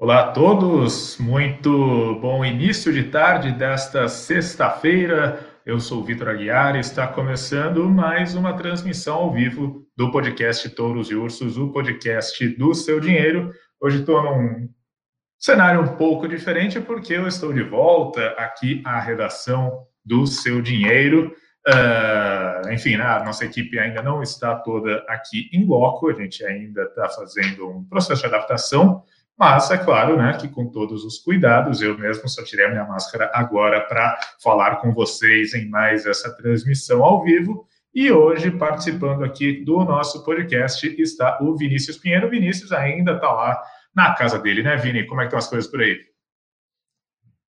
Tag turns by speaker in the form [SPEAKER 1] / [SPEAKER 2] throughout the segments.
[SPEAKER 1] Olá a todos, muito bom início de tarde desta sexta-feira. Eu sou o Vitor Aguiar e está começando mais uma transmissão ao vivo do podcast Touros e Ursos, o podcast do seu dinheiro. Hoje estou num cenário um pouco diferente porque eu estou de volta aqui à redação do seu dinheiro. Uh, enfim, né, a nossa equipe ainda não está toda aqui em loco, a gente ainda está fazendo um processo de adaptação. Mas é claro, né, que com todos os cuidados, eu mesmo só tirei a minha máscara agora para falar com vocês em mais essa transmissão ao vivo. E hoje, participando aqui do nosso podcast, está o Vinícius Pinheiro. O Vinícius ainda está lá na casa dele, né, Vini? Como é que estão as coisas por aí?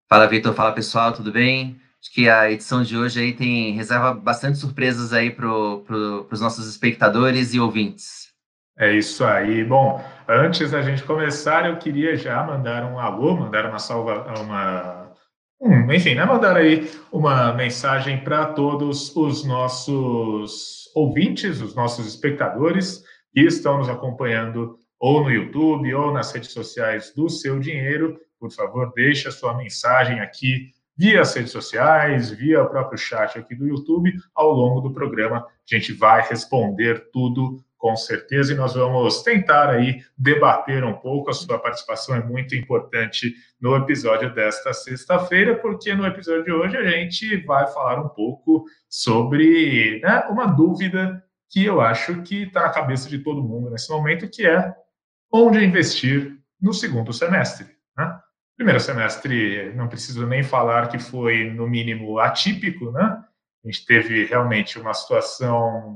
[SPEAKER 2] Fala, Vitor. Fala, pessoal. Tudo bem? Acho que a edição de hoje aí tem reserva bastante surpresas aí para pro, os nossos espectadores e ouvintes.
[SPEAKER 1] É isso aí. Bom, antes da gente começar, eu queria já mandar um alô, mandar uma salva, uma, um, enfim, né, mandar aí uma mensagem para todos os nossos ouvintes, os nossos espectadores que estão nos acompanhando ou no YouTube ou nas redes sociais do Seu Dinheiro. Por favor, deixe a sua mensagem aqui via as redes sociais, via o próprio chat aqui do YouTube. Ao longo do programa, a gente vai responder tudo com certeza, e nós vamos tentar aí debater um pouco. A sua participação é muito importante no episódio desta sexta-feira, porque no episódio de hoje a gente vai falar um pouco sobre né, uma dúvida que eu acho que está na cabeça de todo mundo nesse momento, que é onde investir no segundo semestre. Né? Primeiro semestre, não preciso nem falar que foi, no mínimo, atípico, né? A gente teve realmente uma situação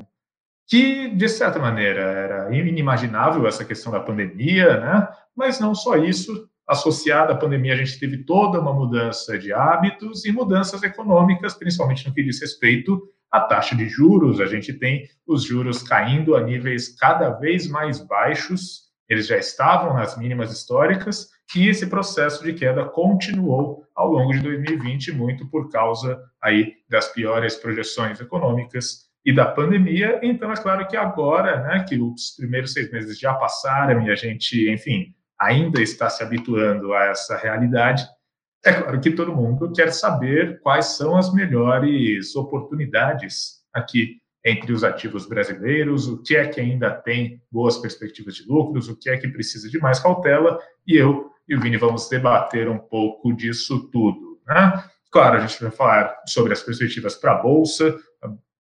[SPEAKER 1] que, de certa maneira, era inimaginável essa questão da pandemia, né? mas não só isso, associada à pandemia, a gente teve toda uma mudança de hábitos e mudanças econômicas, principalmente no que diz respeito à taxa de juros. A gente tem os juros caindo a níveis cada vez mais baixos, eles já estavam nas mínimas históricas, e esse processo de queda continuou ao longo de 2020, muito por causa aí das piores projeções econômicas e da pandemia. Então, é claro que agora, né, que os primeiros seis meses já passaram e a gente, enfim, ainda está se habituando a essa realidade, é claro que todo mundo quer saber quais são as melhores oportunidades aqui entre os ativos brasileiros, o que é que ainda tem boas perspectivas de lucros, o que é que precisa de mais cautela, e eu e o Vini vamos debater um pouco disso tudo. Né? Claro, a gente vai falar sobre as perspectivas para a Bolsa,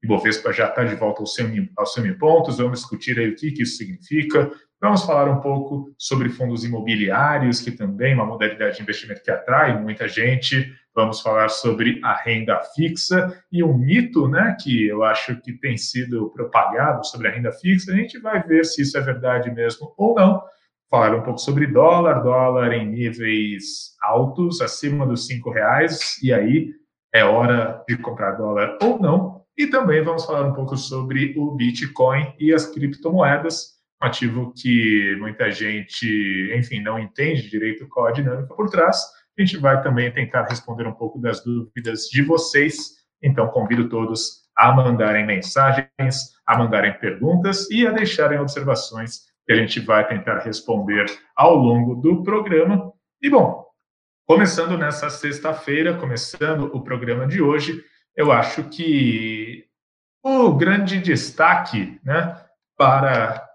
[SPEAKER 1] Ibovespa já está de volta aos 100 mil, aos 100 mil pontos, vamos discutir aí o que, que isso significa, vamos falar um pouco sobre fundos imobiliários, que também é uma modalidade de investimento que atrai muita gente, vamos falar sobre a renda fixa e um mito, né, que eu acho que tem sido propagado sobre a renda fixa, a gente vai ver se isso é verdade mesmo ou não, falar um pouco sobre dólar, dólar em níveis altos, acima dos cinco reais, e aí é hora de comprar dólar ou não, e também vamos falar um pouco sobre o Bitcoin e as criptomoedas, um ativo que muita gente, enfim, não entende direito qual a dinâmica por trás. A gente vai também tentar responder um pouco das dúvidas de vocês. Então, convido todos a mandarem mensagens, a mandarem perguntas e a deixarem observações que a gente vai tentar responder ao longo do programa. E, bom, começando nessa sexta-feira, começando o programa de hoje, eu acho que o grande destaque né, para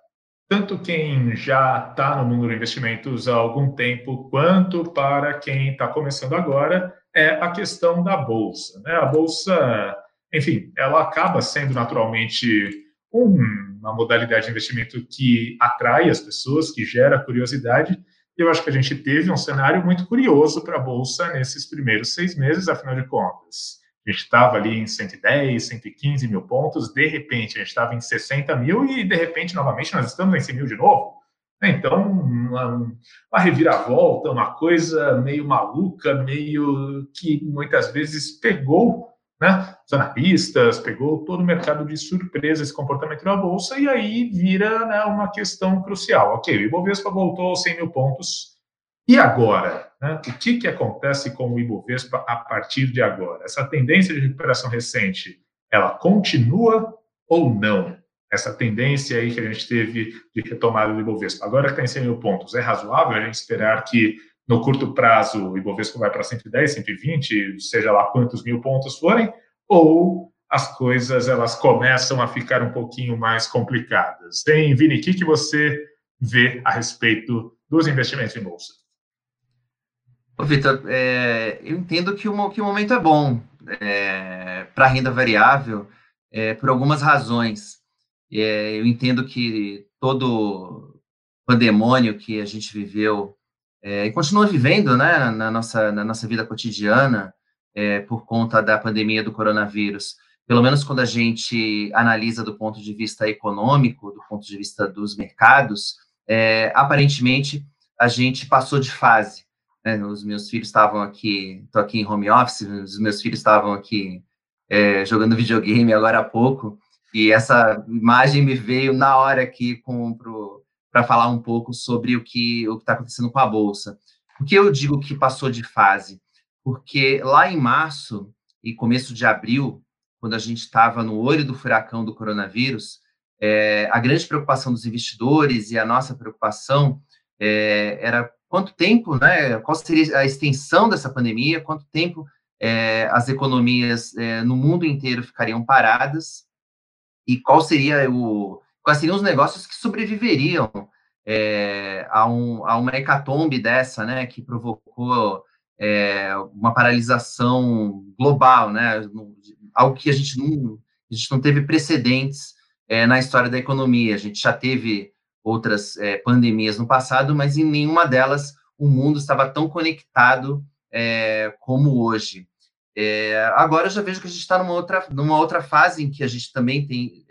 [SPEAKER 1] tanto quem já está no mundo dos investimentos há algum tempo, quanto para quem está começando agora, é a questão da bolsa. Né? A bolsa, enfim, ela acaba sendo naturalmente uma modalidade de investimento que atrai as pessoas, que gera curiosidade. Eu acho que a gente teve um cenário muito curioso para a bolsa nesses primeiros seis meses, afinal de contas a gente estava ali em 110, 115 mil pontos, de repente a gente estava em 60 mil e de repente, novamente, nós estamos em 100 mil de novo. Então, uma, uma reviravolta, uma coisa meio maluca, meio que muitas vezes pegou né, os analistas, pegou todo o mercado de surpresa esse comportamento da Bolsa, e aí vira né, uma questão crucial. Ok, o Ibovespa voltou aos 100 mil pontos, e agora? Né? O que, que acontece com o Ibovespa a partir de agora? Essa tendência de recuperação recente, ela continua ou não? essa tendência aí que a gente teve de retomada do Ibovespa. Agora que está em 100 mil pontos, é razoável a gente esperar que no curto prazo o Ibovespa vai para 110, 120, seja lá quantos mil pontos forem, ou as coisas elas começam a ficar um pouquinho mais complicadas. Tem, Vini, o que, que você vê a respeito dos investimentos em bolsa?
[SPEAKER 2] Vitor, é, eu entendo que o, que o momento é bom é, para renda variável é, por algumas razões. É, eu entendo que todo pandemônio que a gente viveu é, e continua vivendo né, na, nossa, na nossa vida cotidiana é, por conta da pandemia do coronavírus, pelo menos quando a gente analisa do ponto de vista econômico, do ponto de vista dos mercados, aparentemente a gente passou de fase. Né? Os meus filhos estavam aqui, estou aqui em home office, os meus filhos estavam aqui é, jogando videogame agora há pouco, e essa imagem me veio na hora aqui para falar um pouco sobre o que está acontecendo com a Bolsa. Por que eu digo que passou de fase? Porque lá em março e começo de abril, quando a gente estava no olho do furacão do coronavírus, é, a grande preocupação dos investidores e a nossa preocupação é, era quanto tempo, né? Qual seria a extensão dessa pandemia? Quanto tempo é, as economias é, no mundo inteiro ficariam paradas? E qual seria o quais seriam os negócios que sobreviveriam é, a, um, a uma hecatombe dessa, né? Que provocou é, uma paralisação global, né? Algo que a gente não a gente não teve precedentes é, na história da economia. A gente já teve outras é, pandemias no passado, mas em nenhuma delas o mundo estava tão conectado é, como hoje. É, agora eu já vejo que a gente está numa outra, numa outra fase em que a gente também tem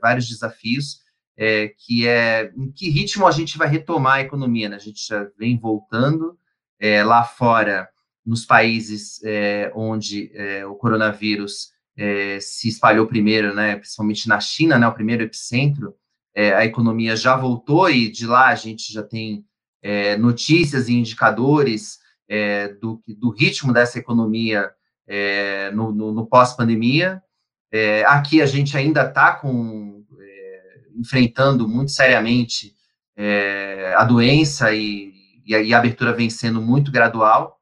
[SPEAKER 2] vários desafios, que é em que ritmo a gente vai retomar a economia. Né? A gente já vem voltando lá fora, nos países onde o coronavírus se espalhou primeiro, né, principalmente na China, né, o primeiro epicentro, é, a economia já voltou e de lá a gente já tem é, notícias e indicadores é, do, do ritmo dessa economia é, no, no, no pós-pandemia. É, aqui a gente ainda está enfrentando muito seriamente a doença e, e, a, e, a, abertura vem sendo muito gradual.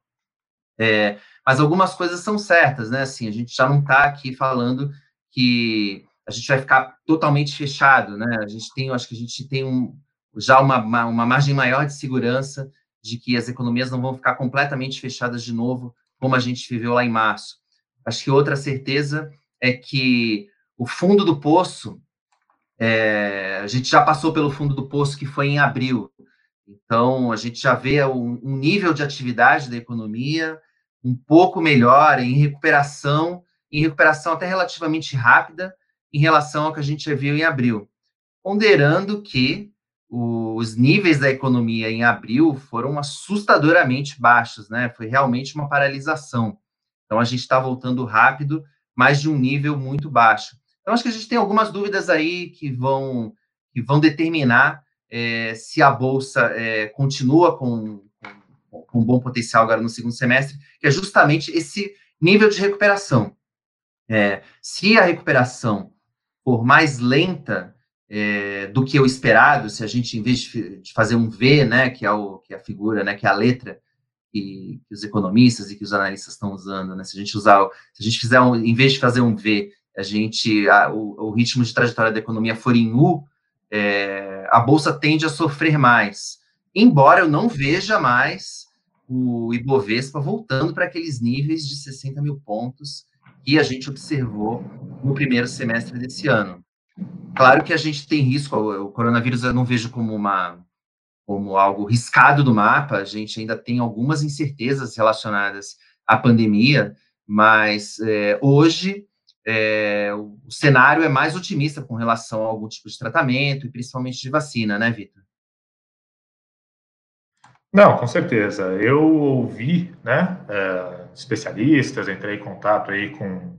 [SPEAKER 2] É, mas algumas coisas são certas, né? Assim, a gente já não está aqui falando que a gente vai ficar totalmente fechado, né? A gente tem, acho que a gente tem um, já uma, uma, uma margem maior de segurança de que as economias não vão ficar completamente fechadas de novo, como a gente viveu lá em março. Acho que outra certeza é que o fundo do poço, é, a gente já passou pelo fundo do poço que foi em abril. Então, a gente já vê um, um nível de atividade da economia um pouco melhor, em recuperação, em recuperação até relativamente rápida em relação ao que a gente viu em abril. Ponderando que os níveis da economia em abril foram assustadoramente baixos, né? Foi realmente uma paralisação. Então, a gente está voltando rápido, mas de um nível muito baixo. Então, acho que a gente tem algumas dúvidas aí que vão, que vão determinar é, se a Bolsa é, continua com, com bom potencial agora no segundo semestre, que é justamente esse nível de recuperação. É, se a recuperação for mais lenta é, do que o esperado, se a gente, em vez de, de, fazer um V, né, que é, o, que é a figura, né, que é a letra que, que os economistas e que os analistas estão usando, né, se a gente usar, se a gente fizer, um, em vez de fazer um V, a gente, a, o, o, ritmo de trajetória da economia for em U, é, a bolsa tende a sofrer mais. Embora eu não veja mais o Ibovespa voltando para aqueles níveis de 60 mil pontos que a gente observou no primeiro semestre desse ano. Claro que a gente tem risco, o coronavírus eu não vejo como uma como algo riscado do mapa, a gente ainda tem algumas incertezas relacionadas à pandemia, mas é, hoje é, o cenário é mais otimista com relação a algum tipo de tratamento e principalmente de vacina, né, Vitor?
[SPEAKER 1] Não, com certeza. Eu ouvi, né, é, especialistas, entrei em contato aí com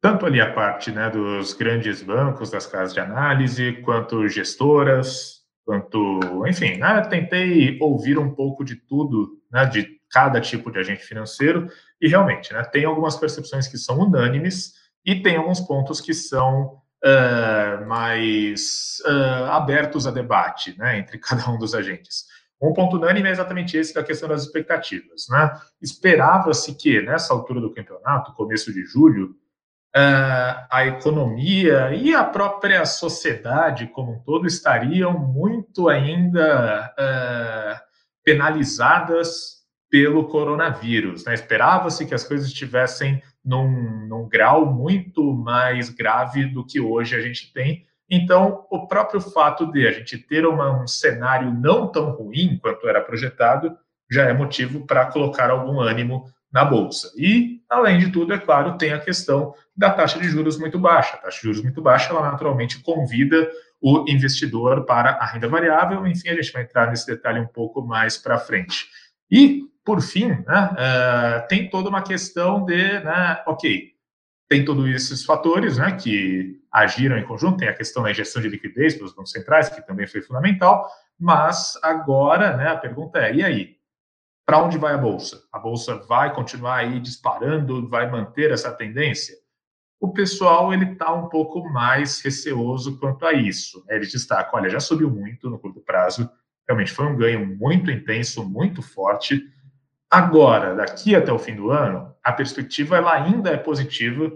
[SPEAKER 1] tanto ali a parte, né, dos grandes bancos, das casas de análise, quanto gestoras, quanto, enfim, né, tentei ouvir um pouco de tudo, né, de cada tipo de agente financeiro e realmente, né, tem algumas percepções que são unânimes e tem alguns pontos que são uh, mais uh, abertos a debate né, entre cada um dos agentes. Um ponto unânime é exatamente esse da questão das expectativas. Né? Esperava-se que, nessa altura do campeonato, começo de julho, uh, a economia e a própria sociedade como um todo estariam muito ainda penalizadas pelo coronavírus. Né? Esperava-se que as coisas estivessem num, num grau muito mais grave do que hoje a gente tem. Então, o próprio fato de a gente ter uma, um cenário não tão ruim quanto era projetado já é motivo para colocar algum ânimo na bolsa. E, além de tudo, é claro, tem a questão da taxa de juros muito baixa. A taxa de juros muito baixa, ela naturalmente convida o investidor para a renda variável. Enfim, a gente vai entrar nesse detalhe um pouco mais para frente. E, por fim, né, uh, tem toda uma questão de, né, ok, tem todos esses fatores né, que agiram em conjunto, tem a questão da injeção de liquidez pelos bancos centrais, que também foi fundamental, mas agora né, a pergunta é, e aí? Para onde vai a Bolsa? A Bolsa vai continuar aí disparando, vai manter essa tendência? O pessoal ele está um pouco mais receoso quanto a isso. Né? Ele destaca, olha, já subiu muito no curto prazo, realmente foi um ganho muito intenso, muito forte. Agora, daqui até o fim do ano, a perspectiva ela ainda é positiva.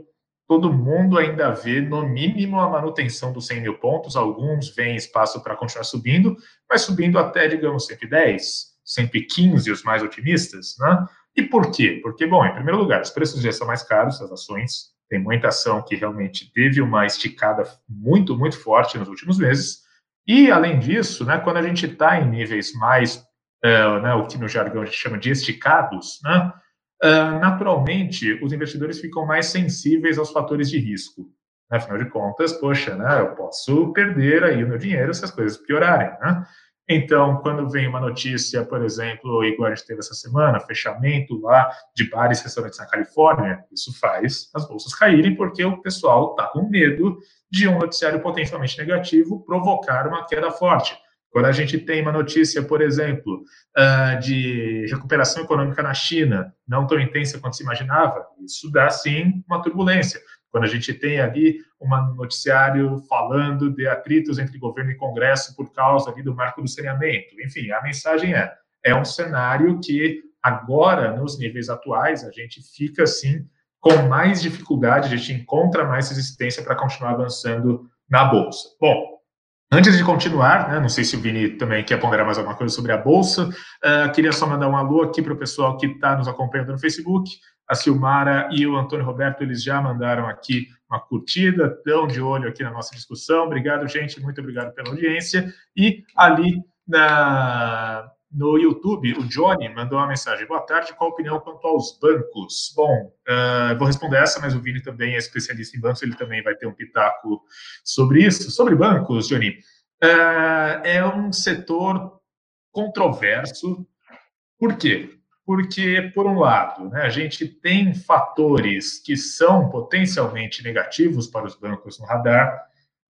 [SPEAKER 1] Todo mundo ainda vê, no mínimo, a manutenção dos 100 mil pontos. Alguns veem espaço para continuar subindo, mas subindo até, digamos, 110, 115, os mais otimistas. Né? E por quê? Porque, bom, em primeiro lugar, os preços já são mais caros, as ações. Tem muita ação que realmente teve uma esticada muito, muito forte nos últimos meses. E, além disso, né, quando a gente está em níveis mais, uh, né, o que no jargão a gente chama de esticados, né, naturalmente os investidores ficam mais sensíveis aos fatores de risco. Afinal de contas, poxa, né, eu posso perder aí o meu dinheiro se as coisas piorarem. Né? Então, quando vem uma notícia, por exemplo, igual a gente teve essa semana, fechamento lá de bares e restaurantes na Califórnia, isso faz as bolsas caírem porque o pessoal está com medo de um noticiário potencialmente negativo provocar uma queda forte. Quando a gente tem uma notícia, por exemplo, ah, de recuperação econômica na China, não tão intensa quanto se imaginava, isso dá sim uma turbulência. Quando a gente tem ali um noticiário falando de atritos entre governo e Congresso por causa ali do marco do saneamento. Enfim, a mensagem é: é um cenário que agora, nos níveis atuais, a gente fica assim com mais dificuldade, a gente encontra mais resistência para continuar avançando na bolsa. Bom, Antes de continuar, né, não sei se o Vini também quer ponderar mais alguma coisa sobre a Bolsa, uh, queria só mandar um alô aqui para o pessoal que está nos acompanhando no Facebook. A Silmara e o Antônio Roberto, eles já mandaram aqui uma curtida, estão de olho aqui na nossa discussão. Obrigado, gente, muito obrigado pela audiência. E ali na, no YouTube, o Johnny mandou uma mensagem. Boa tarde, qual a opinião quanto aos bancos? Bom, uh, vou responder essa, mas o Vini também é especialista em bancos, ele também vai ter um pitaco sobre isso. Sobre bancos, Johnny, uh, é um setor controverso. Por quê? porque, por um lado, né, a gente tem fatores que são potencialmente negativos para os bancos no radar,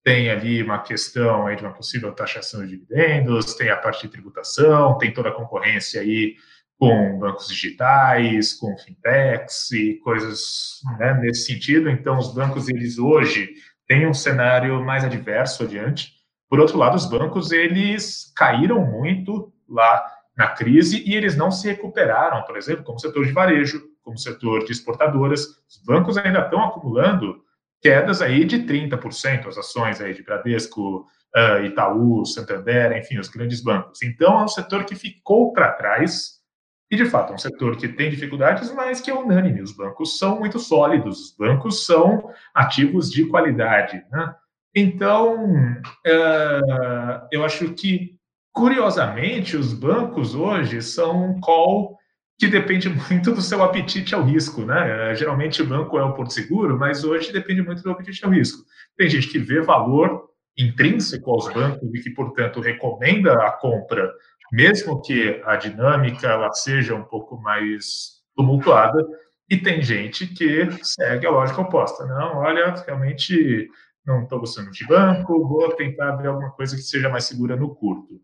[SPEAKER 1] tem ali uma questão aí de uma possível taxação de dividendos, tem a parte de tributação, tem toda a concorrência aí com bancos digitais, com fintechs e coisas né, nesse sentido. Então, os bancos, eles hoje têm um cenário mais adverso adiante. Por outro lado, os bancos, eles caíram muito lá na crise e eles não se recuperaram, por exemplo, como setor de varejo, como setor de exportadoras. Os bancos ainda estão acumulando quedas aí de 30%, as ações aí de Bradesco, uh, Itaú, Santander, enfim, os grandes bancos. Então, é um setor que ficou para trás e, de fato, é um setor que tem dificuldades, mas que é unânime. Os bancos são muito sólidos, os bancos são ativos de qualidade. Né? Então, uh, eu acho que Curiosamente, os bancos hoje são um call que depende muito do seu apetite ao risco, né? Geralmente o banco é o porto seguro, mas hoje depende muito do apetite ao risco. Tem gente que vê valor intrínseco aos bancos e que, portanto, recomenda a compra, mesmo que a dinâmica ela seja um pouco mais tumultuada, e tem gente que segue a lógica oposta. Não, olha, realmente não estou gostando de banco, vou tentar ver alguma coisa que seja mais segura no curto.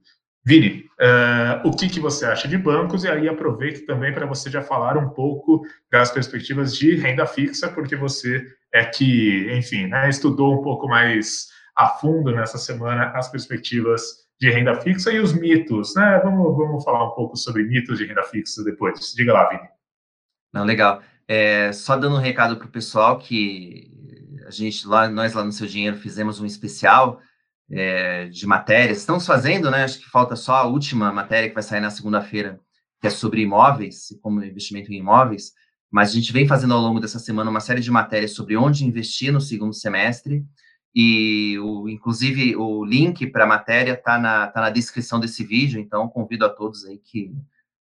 [SPEAKER 1] Vini, uh, o que, que você acha de bancos? E aí aproveito também para você já falar um pouco das perspectivas de renda fixa, porque você é que, enfim, né, estudou um pouco mais a fundo nessa semana as perspectivas de renda fixa e os mitos, né? Vamos, vamos falar um pouco sobre mitos de renda fixa depois. Diga lá, Vini.
[SPEAKER 2] Não, legal. É, só dando um recado para o pessoal que a gente lá, nós lá no Seu Dinheiro fizemos um especial é, de matérias. Estamos fazendo, né? Acho que falta só a última matéria que vai sair na segunda-feira, que é sobre imóveis, como investimento em imóveis. Mas a gente vem fazendo ao longo dessa semana uma série de matérias sobre onde investir no segundo semestre. E, o, inclusive, o link para a matéria está na, tá na descrição desse vídeo, então convido a todos aí que,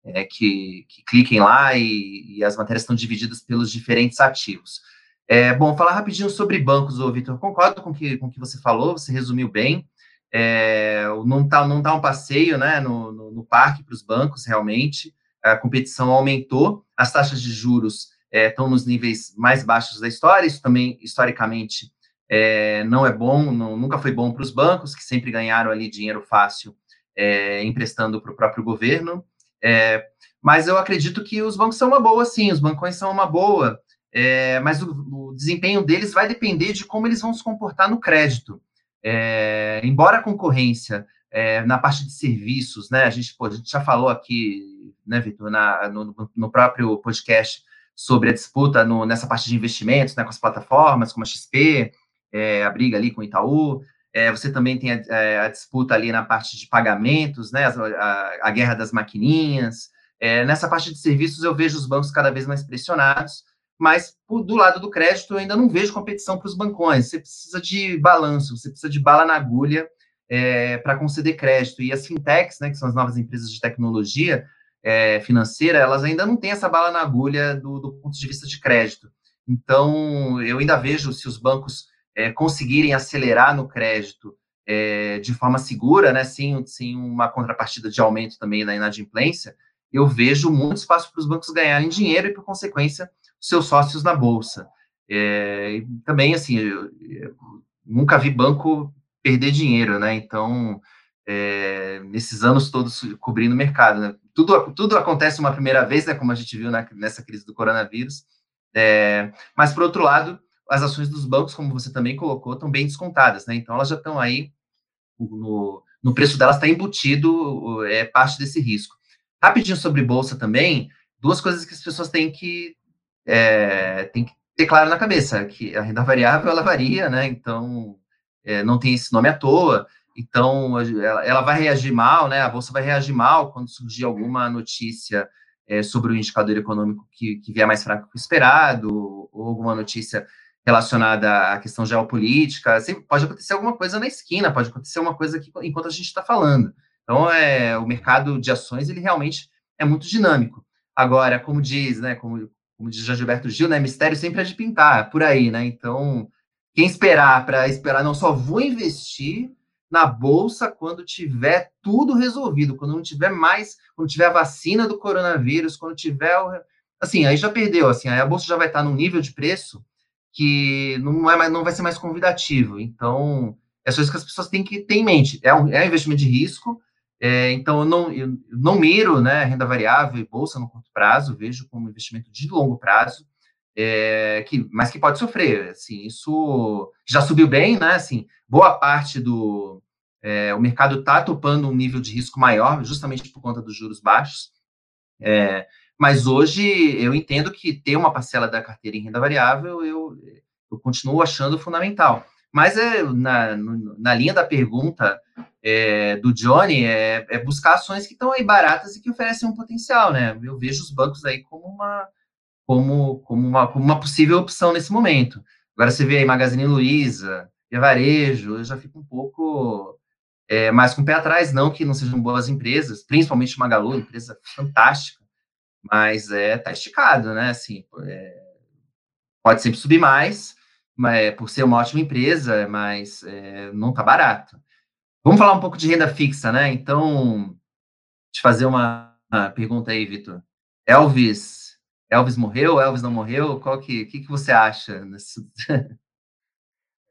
[SPEAKER 2] é, que, que, cliquem lá e, e as matérias estão divididas pelos diferentes ativos. É, bom, falar rapidinho sobre bancos, Vitor. Concordo com que, com o que você falou, você resumiu bem. É, não está não tá um passeio né, no, no, no parque para os bancos, realmente. A competição aumentou, as taxas de juros é, estão nos níveis mais baixos da história. Isso também, historicamente, é, não é bom, não, nunca foi bom para os bancos, que sempre ganharam ali dinheiro fácil é, emprestando para o próprio governo. É, mas eu acredito que os bancos são uma boa, sim, os bancões são uma boa. É, mas o, o, desempenho deles vai depender de como eles vão se comportar no crédito. É, embora a concorrência é, na parte de serviços, né, a gente, pô, a gente já falou aqui, né, Vitor, no, no, próprio podcast sobre a disputa no, nessa parte de investimentos, né, com as plataformas, como a XP, é, a briga ali com o Itaú, é, você também tem a, é, a, disputa ali na parte de pagamentos, né, a, a guerra das maquininhas, nessa parte de serviços eu vejo os bancos cada vez mais pressionados, mas do lado do crédito eu ainda não vejo competição para os bancões. Você precisa de balanço, você precisa de bala na agulha é, para conceder crédito. E as fintechs, né, que são as novas empresas de tecnologia é, financeira, elas ainda não têm essa bala na agulha do, do, ponto de vista de crédito. Então, eu ainda vejo se os bancos é, conseguirem acelerar no crédito é, de forma segura, né, sem, sem uma contrapartida de aumento também da inadimplência, eu vejo muito espaço para os bancos ganharem dinheiro e, por consequência, seus sócios na bolsa. É, também, assim, eu, eu nunca vi banco perder dinheiro, né? Então, é, nesses anos todos cobrindo o mercado, né? Tudo, tudo acontece uma primeira vez, né? Como a gente viu na, nessa crise do coronavírus. É, mas, por outro lado, as ações dos bancos, como você também colocou, estão bem descontadas, né? Então, elas já estão aí, no, no preço delas está embutido é, parte desse risco. Rapidinho sobre bolsa também, duas coisas que as pessoas têm que é, tem que ter claro na cabeça que a renda variável ela varia, né? Então é, não tem esse nome à toa. Então ela, ela, vai reagir mal, né? A bolsa vai reagir mal quando surgir alguma notícia é, sobre o indicador econômico que, que vier mais fraco que o esperado, ou alguma notícia relacionada à questão geopolítica. Sempre pode acontecer alguma coisa na esquina, pode acontecer uma coisa aqui enquanto a gente está falando. Então, é, o mercado de ações ele realmente é muito dinâmico. Agora, como diz, né, como, como diz Gilberto Gil, né? Mistério sempre é de pintar, por aí, né? Então, quem esperar para esperar, não só vou investir na bolsa quando tiver tudo resolvido, quando não tiver mais, quando tiver a vacina do coronavírus, quando tiver o, assim, aí já perdeu, assim, aí a bolsa já vai estar num nível de preço que não é mais, não vai ser mais convidativo. Então, é só isso que as pessoas têm que ter em mente. É um, é um investimento de risco, é, então, eu não, eu não miro né, renda variável e bolsa no curto prazo, vejo como investimento de longo prazo, é, que, mas que pode sofrer. Assim, isso já subiu bem, né? Assim, boa parte do. É, o mercado está topando um nível de risco maior, justamente por conta dos juros baixos. É, mas hoje eu entendo que ter uma parcela da carteira em renda variável eu, eu continuo achando fundamental. Mas é, na, na linha da pergunta é, do Johnny, é, é, buscar ações que estão aí baratas e que oferecem um potencial, né? Eu vejo os bancos aí como uma, como, como uma, como uma possível opção nesse momento. Agora você vê aí Magazine Luiza, e Varejo, eu já fico um pouco é, mais com o pé atrás, não que não sejam boas empresas, principalmente Magalu, empresa fantástica, mas é tá esticado, né? Assim, é, pode sempre subir mais, mas, por ser uma ótima empresa, mas é, não está barato. Vamos falar um pouco de renda fixa, né? Então, te fazer uma, uma pergunta aí, Vitor. Elvis, Elvis morreu? Elvis não morreu? Qual que, que, que você acha? Nesse...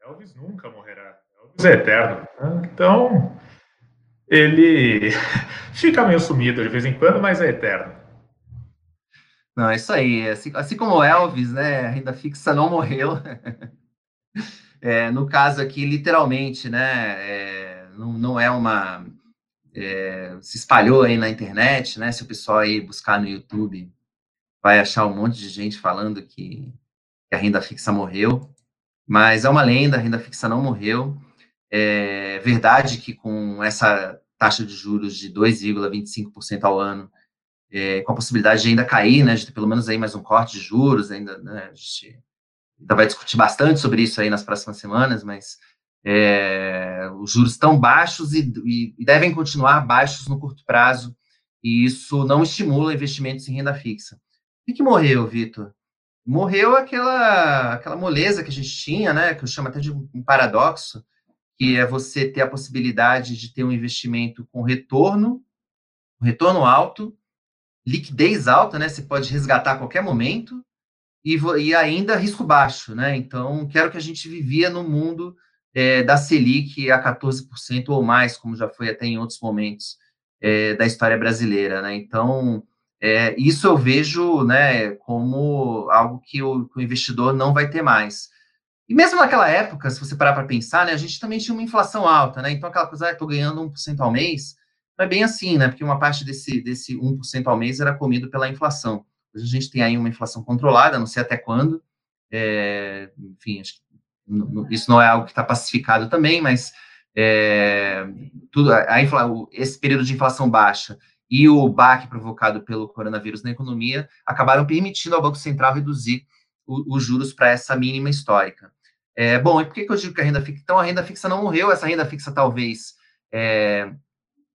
[SPEAKER 1] Elvis nunca morrerá. Elvis é eterno. Então, ele fica meio sumido de vez em quando, mas é eterno.
[SPEAKER 2] Não, é isso aí. Assim, assim como Elvis, né? A renda fixa não morreu. é, no caso aqui, literalmente, né? É, não, não é uma. É, se espalhou aí na internet, né? Se o pessoal aí buscar no YouTube, vai achar um monte de gente falando que, que a renda fixa morreu. Mas é uma lenda, a renda fixa não morreu. É verdade que com essa taxa de juros de 2,25% ao ano, é, com a possibilidade de ainda cair, né, de ter pelo menos aí mais um corte de juros, ainda, né, a gente ainda vai discutir bastante sobre isso aí nas próximas semanas, mas é, os juros estão baixos e, e, devem continuar baixos no curto prazo, e isso não estimula investimentos em renda fixa. O que, morreu, Vitor? Morreu aquela, aquela moleza que a gente tinha, né, que eu chamo até de um paradoxo, que é você ter a possibilidade de ter um investimento com retorno, retorno alto, liquidez alta, né? Você pode resgatar a qualquer momento e, e ainda risco baixo, né? Então, quero que a gente vivia no mundo é, da Selic a 14% ou mais, como já foi até em outros momentos é, da história brasileira, né? Então, é, isso eu vejo, né, como algo que o, que o investidor não vai ter mais. E mesmo naquela época, se você parar para pensar, né, a gente também tinha uma inflação alta, né? Então aquela coisa, ah, estou ganhando 1% ao mês, não é bem assim, né? Porque uma parte desse, desse 1% ao mês era comido pela inflação. Hoje a gente tem aí uma inflação controlada, não sei até quando. É, enfim, isso não é algo que está pacificado também, mas é, tudo, a, a, esse período de inflação baixa e o baque provocado pelo coronavírus na economia acabaram permitindo ao Banco Central reduzir os juros para essa mínima histórica. É, bom, e por que, que eu digo que a renda fixa? Então, a renda fixa não morreu, essa renda fixa talvez é,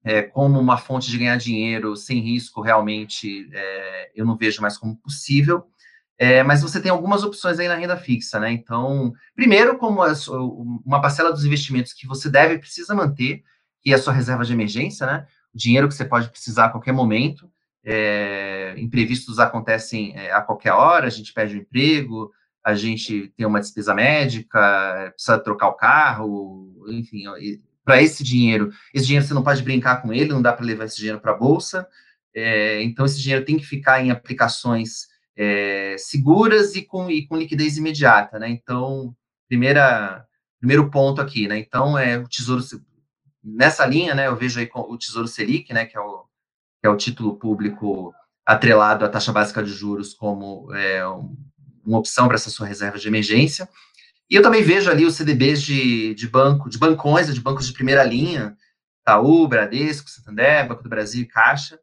[SPEAKER 2] é, como uma fonte de ganhar dinheiro sem risco, realmente é, eu não vejo mais como possível. É, mas você tem algumas opções aí na renda fixa, né? Então, primeiro, como uma parcela dos investimentos que você deve precisa manter, que é a sua reserva de emergência, né? O dinheiro que você pode precisar a qualquer momento. É, imprevistos acontecem é, a qualquer hora, a gente perde o emprego, a gente tem uma despesa médica, precisa trocar o carro, enfim, para esse dinheiro, esse dinheiro você não pode brincar com ele, não dá para levar esse dinheiro para a bolsa, é, então esse dinheiro tem que ficar em aplicações é, seguras e com, e com liquidez imediata, né? Então, primeira, primeiro ponto aqui, né? Então, é o Tesouro, nessa linha, né, eu vejo aí o Tesouro Selic, né, que é o, que é o título público atrelado à taxa básica de juros como é, uma opção para essa sua reserva de emergência. E eu também vejo ali os CDBs de, de banco, de bancões, de bancos de primeira linha, Itaú, Bradesco, Santander, Banco do Brasil e Caixa,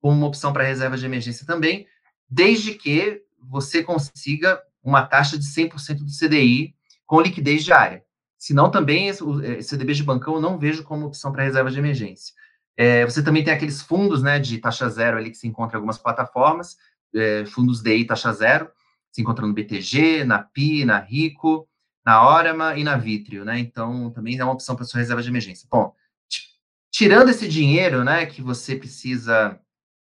[SPEAKER 2] como uma opção para reserva de emergência também, desde que você consiga uma taxa de 100% do CDI com liquidez diária. Senão, também, o CDB de bancão eu não vejo como opção para reserva de emergência. É, você também tem aqueles fundos né, de taxa zero ali que se encontra em algumas plataformas, é, fundos DI taxa zero, se encontra no BTG, na PI, na Rico, na Orama e na Vitrio, né? Então, também é uma opção para sua reserva de emergência. Bom, tirando esse dinheiro, né, que você precisa,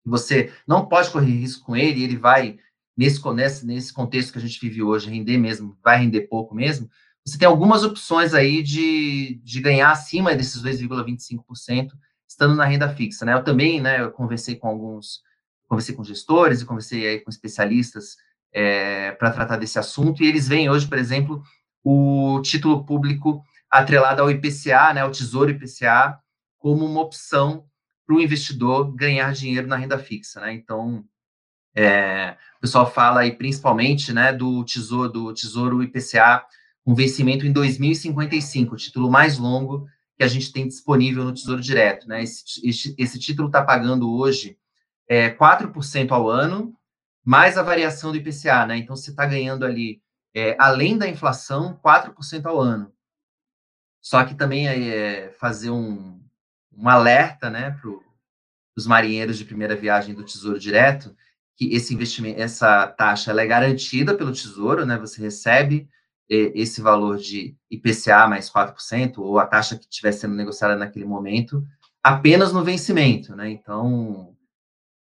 [SPEAKER 2] você não pode correr risco com ele, ele vai, nesse, nesse, nesse contexto que a gente vive hoje, render mesmo, vai render pouco mesmo, você tem algumas opções aí de, de ganhar acima desses 2,25%, estando na renda fixa, né? Eu também, né, eu conversei com alguns, conversei com gestores e conversei aí com especialistas é, para tratar desse assunto, e eles veem hoje, por exemplo, o título público atrelado ao IPCA, né, ao Tesouro IPCA, como uma opção para o investidor ganhar dinheiro na renda fixa, né? Então, é, o pessoal fala aí principalmente, né, do Tesouro, do Tesouro IPCA com vencimento em 2055, o título mais longo que a gente tem disponível no Tesouro Direto, né? Esse, esse, esse título está pagando hoje é, 4% ao ano, mais a variação do IPCA, né? Então, você está ganhando ali é, além da inflação, 4% ao ano. Só que também é fazer um, um alerta né, para os marinheiros de primeira viagem do Tesouro Direto, que esse investimento, essa taxa ela é garantida pelo Tesouro, né? Você recebe é, esse valor de IPCA mais 4%, ou a taxa que estiver sendo negociada naquele momento, apenas no vencimento, né? Então,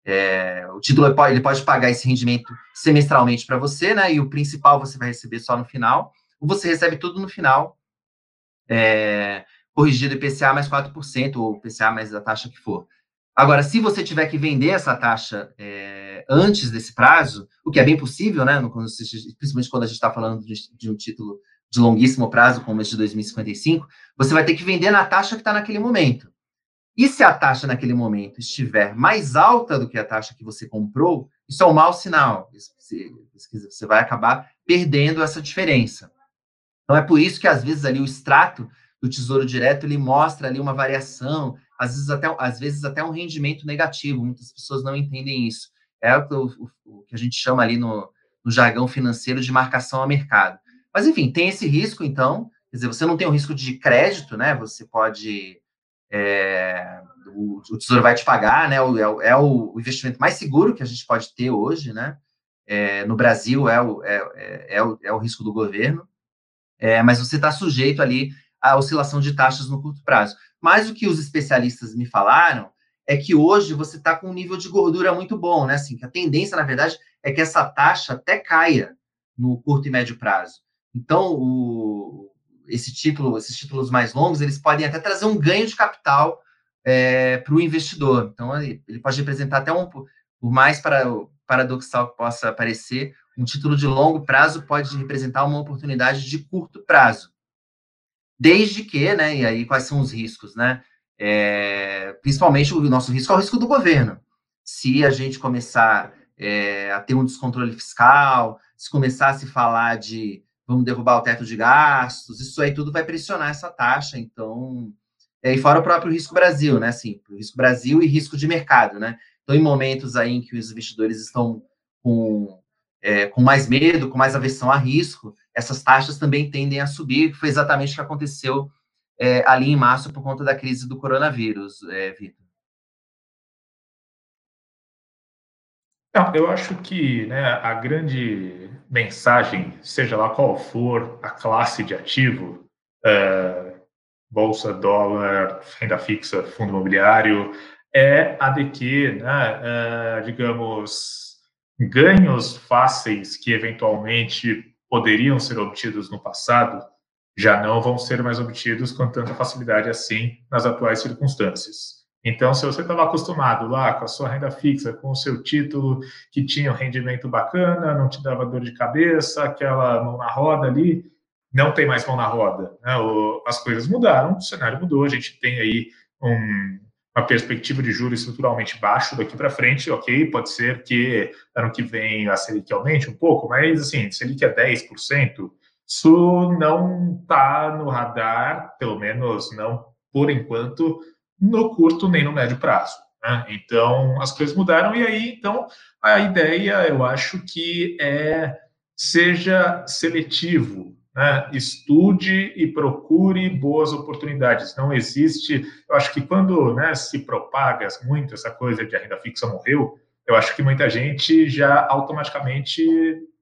[SPEAKER 2] é, o título ele pode pagar esse rendimento semestralmente para você, né? E o principal você vai receber só no final, ou você recebe tudo no final, é, corrigido IPCA mais 4%, ou IPCA mais a taxa que for. Agora, se você tiver que vender essa taxa é, antes desse prazo, o que é bem possível, né, principalmente quando a gente está falando de, de, um título de longuíssimo prazo, como esse de 2055, você vai ter que vender na taxa que está naquele momento. E se a taxa naquele momento estiver mais alta do que a taxa que você comprou, isso é um mau sinal. Você vai acabar perdendo essa diferença. Então é por isso que às vezes ali o extrato do Tesouro Direto ele mostra ali uma variação, às vezes até, às vezes até um rendimento negativo. Muitas pessoas não entendem isso. É o, o, o que a gente chama ali no, no jargão financeiro de marcação a mercado. Mas enfim, tem esse risco, então. Quer dizer, você não tem o risco de crédito, né? Você pode é, o, o, Tesouro vai te pagar, né? O, é, é, o investimento mais seguro que a gente pode ter hoje, né? É, no Brasil é o, é, é, é, o, é o risco do governo, é, mas você está sujeito ali à oscilação de taxas no curto prazo. Mas o que os especialistas me falaram é que hoje você está com um nível de gordura muito bom, né? Assim, que a tendência, na verdade, é que essa taxa até caia no curto e médio prazo. Então, o, esse título, esses títulos mais longos, eles podem até trazer um ganho de capital é, para o investidor. Então, ele, pode representar até um, por mais para, paradoxal que possa parecer, um título de longo prazo pode representar uma oportunidade de curto prazo. Desde que, né, e aí quais são os riscos, né? É, principalmente o nosso risco é o risco do governo. Se a gente começar é, a ter um descontrole fiscal, se começar a se falar de vamos derrubar o teto de gastos, isso aí tudo vai pressionar essa taxa, então, e fora o próprio risco Brasil, né, assim, risco Brasil e risco de mercado, né, então em momentos aí em que os investidores estão com, é, com mais medo, com mais aversão a risco, essas taxas também tendem a subir, que foi exatamente o que aconteceu é, ali em março por conta da crise do coronavírus, é, Vitor.
[SPEAKER 1] Eu acho que né, a grande mensagem, seja lá qual for a classe de ativo, é, bolsa, dólar, renda fixa, fundo imobiliário, é a de que, né, é, digamos, ganhos fáceis que eventualmente poderiam ser obtidos no passado já não vão ser mais obtidos com tanta facilidade assim nas atuais circunstâncias. Então, se você estava acostumado lá com a sua renda fixa, com o seu título que tinha um rendimento bacana, não te dava dor de cabeça, aquela mão na roda ali, não tem mais mão na roda. Né? As coisas mudaram, o cenário mudou, a gente tem aí um, uma perspectiva de juros estruturalmente baixo daqui para frente, ok, pode ser que ano que vem a Selic aumente um pouco, mas assim, Selic é 10%, isso não está no radar, pelo menos não por enquanto, no curto nem no médio prazo. Né? Então, as coisas mudaram e aí, então, a ideia, eu acho que é seja seletivo, né? estude e procure boas oportunidades. Não existe, eu acho que quando né, se propaga muito essa coisa de a renda fixa morreu, eu acho que muita gente já automaticamente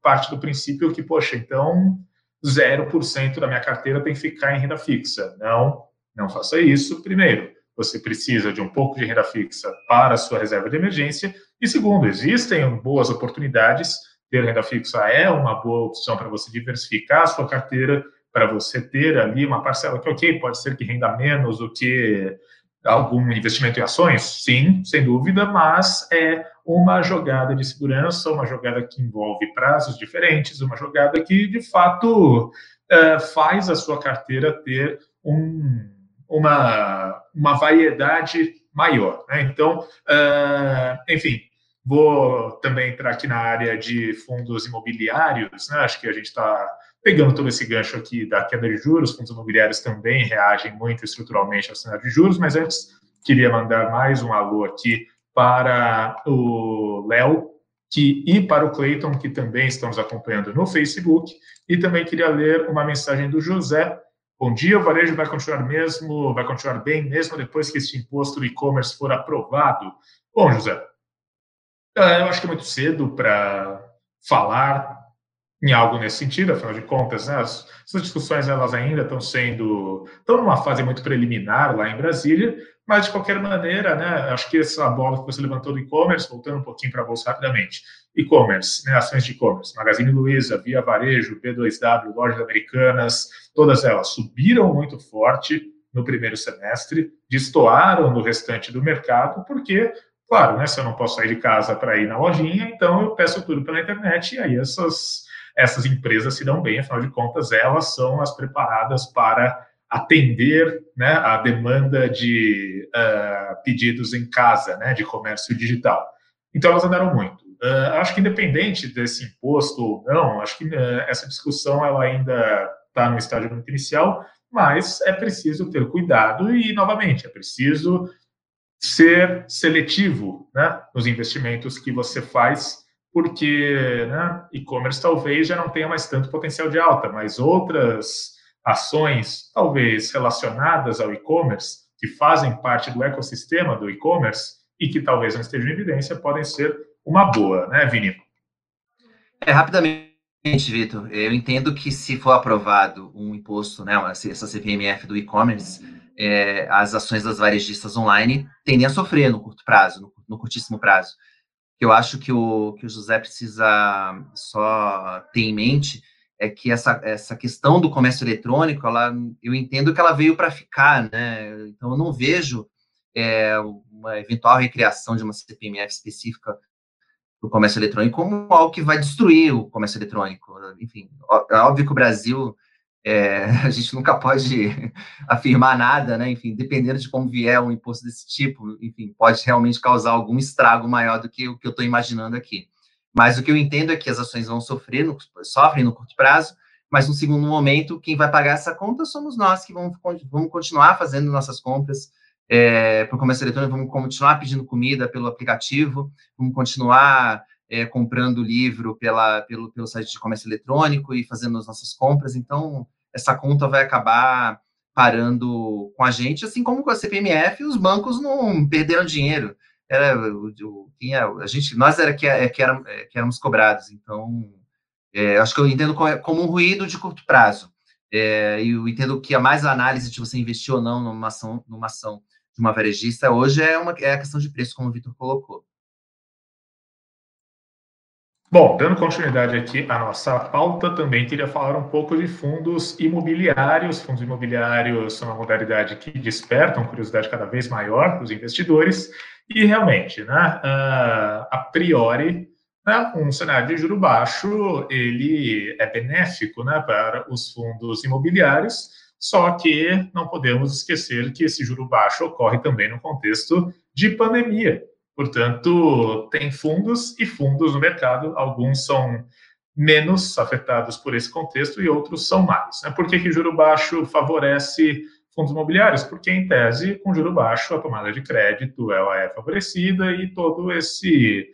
[SPEAKER 1] parte do princípio que, poxa, então 0% da minha carteira tem que ficar em renda fixa. Não, não faça isso. Primeiro, você precisa de um pouco de renda fixa para a sua reserva de emergência. E segundo, existem boas oportunidades. Ter renda fixa é uma boa opção para você diversificar a sua carteira, para você ter ali uma parcela que, ok, pode ser que renda menos do que algum investimento em ações? Sim, sem dúvida, mas é uma jogada de segurança, uma jogada que envolve prazos diferentes, uma jogada que, de fato, eh, faz a sua carteira ter um uma, uma variedade maior. Né? Então, uh, enfim, vou também entrar aqui na área de fundos imobiliários. Né? Acho que a gente está pegando todo esse gancho aqui da queda de juros. Fundos imobiliários também reagem muito estruturalmente ao cenário de juros, mas antes queria mandar mais um alô aqui para o Léo, e para o Cleiton, que também estamos acompanhando no Facebook, e também queria ler uma mensagem do José, Bom dia, o varejo vai continuar mesmo, vai continuar bem mesmo depois que esse imposto do e-commerce for aprovado? Bom, José, é, eu acho que é muito cedo para falar em algo nesse sentido, afinal de contas, né, as, essas discussões elas ainda estão sendo, estão numa fase muito preliminar lá em Brasília, mas de qualquer maneira, né, acho que essa bola que você levantou do e-commerce, voltando um pouquinho para a bolsa rapidamente, e-commerce, né, ações de e-commerce, Magazine Luiza, Via Varejo, B2W, lojas americanas, todas elas subiram muito forte, no primeiro semestre, destoaram do restante do mercado, porque, claro, né, se eu não posso sair de casa para ir na lojinha, então eu peço tudo pela internet e aí essas, essas empresas se dão bem, afinal de contas, elas são as preparadas para atender né, a demanda de uh, pedidos em casa, né, de comércio digital. Então, elas andaram muito. Uh, acho que independente desse imposto ou não, acho que uh, essa discussão ela ainda está no estágio muito inicial, mas é preciso ter cuidado e, novamente, é preciso ser seletivo né, nos investimentos que você faz, porque né, e-commerce talvez já não tenha mais tanto potencial de alta, mas outras ações, talvez relacionadas ao e-commerce, que fazem parte do ecossistema do e-commerce e que talvez não estejam em evidência, podem ser uma boa, né, Vini?
[SPEAKER 2] É, rapidamente, Vitor, eu entendo que se for aprovado um imposto, né, essa CPMF do e-commerce, é, as ações das varejistas online tendem a sofrer no curto prazo, no, no curtíssimo prazo. Eu acho que o, que o José precisa só ter em mente é que essa, essa questão do comércio eletrônico, ela, eu entendo que ela veio para ficar, né? Então, eu não vejo é, uma eventual recriação de uma CPMF específica o comércio eletrônico como algo que vai destruir o comércio eletrônico. Enfim, é óbvio que o Brasil, é, a gente nunca pode afirmar nada, né? Enfim, dependendo de como vier um imposto desse tipo, enfim, pode realmente causar algum estrago maior do que o que eu estou imaginando aqui. Mas o que eu entendo é que as ações vão sofrer, no, sofrem no curto prazo, mas no segundo momento, quem vai pagar essa conta somos nós, que vamos, vamos continuar fazendo nossas compras é, para o comércio eletrônico, vamos continuar pedindo comida pelo aplicativo, vamos continuar é, comprando livro pela, pelo, pelo site de comércio eletrônico e fazendo as nossas compras. Então, essa conta vai acabar parando com a gente, assim como com a CPMF, os bancos não perderam dinheiro era o, o tinha, a gente, nós era que, é, que, era, é, que éramos cobrados. Então, é, acho que eu entendo como um ruído de curto prazo. É, eu entendo que a mais análise de você investir ou não numa ação, numa ação de uma varejista hoje é, uma, é a questão de preço, como o Vitor colocou.
[SPEAKER 1] Bom, dando continuidade aqui à nossa pauta, também queria falar um pouco de fundos imobiliários. Fundos imobiliários são uma modalidade que despertam curiosidade cada vez maior dos investidores e realmente, né, a priori, né, um cenário de juro baixo ele é benéfico né, para os fundos imobiliários, só que não podemos esquecer que esse juro baixo ocorre também no contexto de pandemia. Portanto, tem fundos e fundos no mercado, alguns são menos afetados por esse contexto e outros são mais. Né? Por que, que juro baixo favorece fundos imobiliários, porque, em tese, com juro baixo, a tomada de crédito ela é favorecida e todo esse,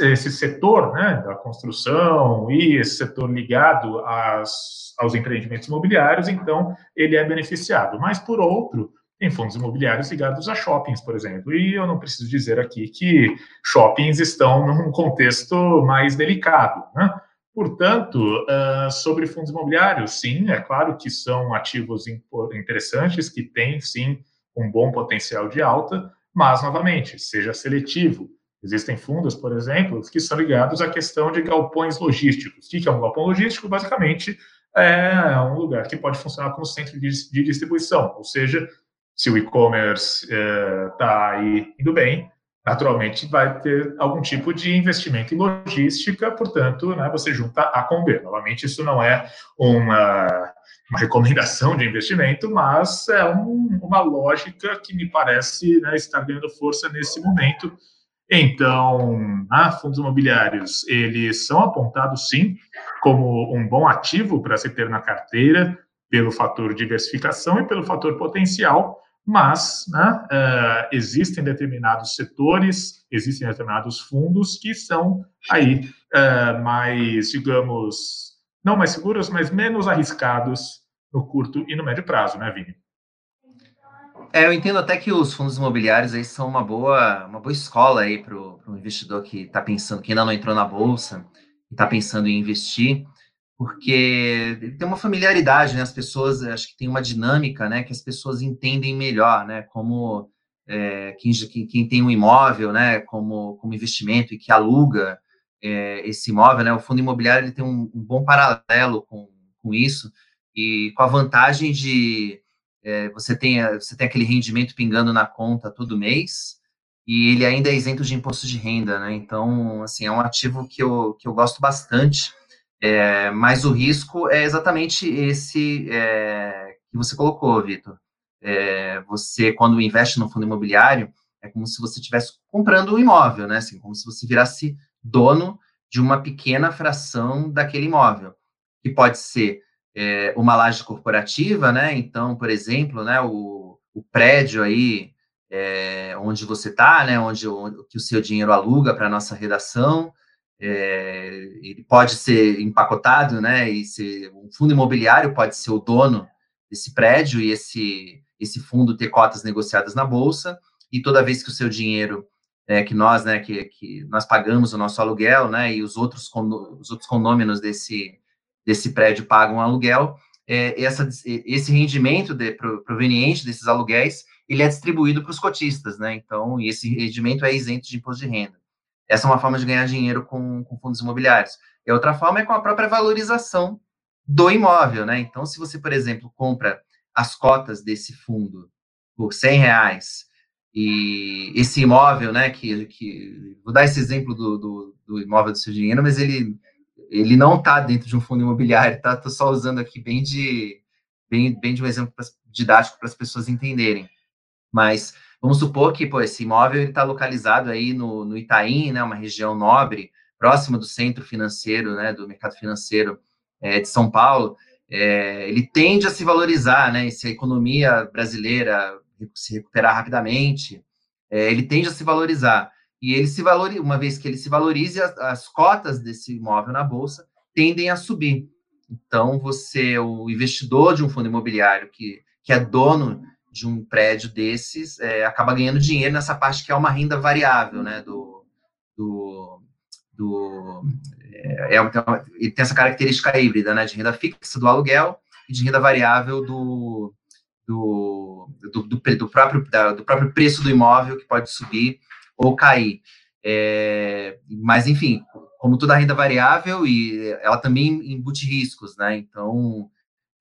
[SPEAKER 1] esse setor né, da construção e esse setor ligado às, aos empreendimentos imobiliários, então, ele é beneficiado. Mas, por outro, tem fundos imobiliários ligados a shoppings, por exemplo. E eu não preciso dizer aqui que shoppings estão num contexto mais delicado, né? Portanto, uh, sobre fundos imobiliários, sim, é claro que são ativos interessantes, que têm, sim, um bom potencial de alta, mas, novamente, seja seletivo. Existem fundos, por exemplo, que são ligados à questão de galpões logísticos. O que é um galpão logístico? Basicamente, é um lugar que pode funcionar como centro de distribuição, ou seja, se o e-commerce está eh, aí indo bem, naturalmente vai ter algum tipo de investimento em logística, portanto, né, você junta A com B. Novamente, isso não é uma, uma recomendação de investimento, mas é um, uma lógica que me parece né, estar ganhando força nesse momento. Então, né, fundos imobiliários, eles são apontados, sim, como um bom ativo para se ter na carteira, pelo fator diversificação e pelo fator potencial, mas né, uh, existem determinados setores, existem determinados fundos que são aí uh, mais, digamos, não mais seguros, mas menos arriscados no curto e no médio prazo, né, Vini?
[SPEAKER 2] É, eu entendo até que os fundos imobiliários aí são uma boa, uma boa escola aí para o investidor que está pensando, que ainda não entrou na bolsa e está pensando em investir porque tem uma familiaridade, né? As pessoas, acho que tem uma dinâmica, né? Que as pessoas entendem melhor, né? Como é, quem, quem, tem um imóvel, né? Como, como investimento e que aluga é, esse imóvel, né? O fundo imobiliário ele tem um, um, bom paralelo com, com isso e com a vantagem de é, você, tem, você tem aquele rendimento pingando na conta todo mês, e ele ainda é isento de imposto de renda, né? Então, assim, é um ativo que eu, que eu gosto bastante, é, mas o risco é exatamente esse é, que você colocou, Vitor. É, você, quando investe no fundo imobiliário, é como se você estivesse comprando um imóvel, né? Assim, como se você virasse dono de uma pequena fração daquele imóvel, que pode ser é, uma laje corporativa, né? Então, por exemplo, né, o, o prédio aí é, onde você está, né? Onde, onde que o seu dinheiro aluga para a nossa redação, é, ele pode ser empacotado, né? E ser, um fundo imobiliário pode ser o dono desse prédio e esse, esse fundo ter cotas negociadas na bolsa, e toda vez que o seu dinheiro, é, que nós, né, que, que nós pagamos o nosso aluguel, né, e os outros, os outros condôminos desse, desse prédio pagam aluguel, é, essa, esse rendimento de, proveniente desses aluguéis, ele é distribuído para os cotistas, né, então, esse rendimento é isento de imposto de renda. Essa é uma forma de ganhar dinheiro com, com fundos imobiliários. E outra forma é com a própria valorização do imóvel, né? Então, se você, por exemplo, compra as cotas desse fundo por 100 reais e esse imóvel, né, que, que vou dar esse exemplo do, do, do imóvel do seu dinheiro, mas ele, ele não está dentro de um fundo imobiliário, tá? Estou só usando aqui bem de, bem, bem de um exemplo didático para as pessoas entenderem. Mas Vamos supor que pô, esse imóvel está localizado aí no, no Itaim, né, uma região nobre, próxima do centro financeiro, né, do mercado financeiro é, de São Paulo. É, ele tende a se valorizar, né, se a economia brasileira se recuperar rapidamente, é, ele tende a se valorizar. E ele se valoriza, uma vez que ele se valorize, as, as cotas desse imóvel na bolsa tendem a subir. Então, você, o investidor de um fundo imobiliário que, que é dono de um prédio desses é, acaba ganhando dinheiro nessa parte que é uma renda variável, né? Do, do, do é, é, e tem essa característica híbrida, né? De renda fixa do aluguel e de renda variável do, do, do, do, do próprio, da, do próprio preço do imóvel que pode subir ou cair. É, mas, enfim, como toda renda variável, e ela também embute riscos, né? Então,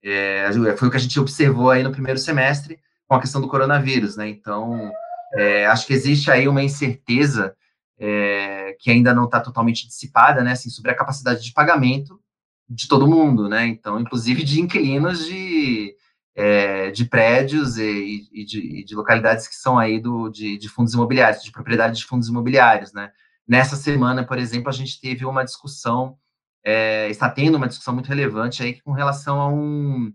[SPEAKER 2] é, foi o que a gente observou aí no primeiro semestre, com a questão do coronavírus, né? Então, é, acho que existe aí uma incerteza é, que ainda não está totalmente dissipada, né? Assim, sobre a capacidade de pagamento de todo mundo, né? Então, inclusive de inquilinos de, é, de prédios e, e, de, e, de, localidades que são aí do, de, de, fundos imobiliários, de propriedade de fundos imobiliários, né? Nessa semana, por exemplo, a gente teve uma discussão, é, está tendo uma discussão muito relevante aí com relação a um,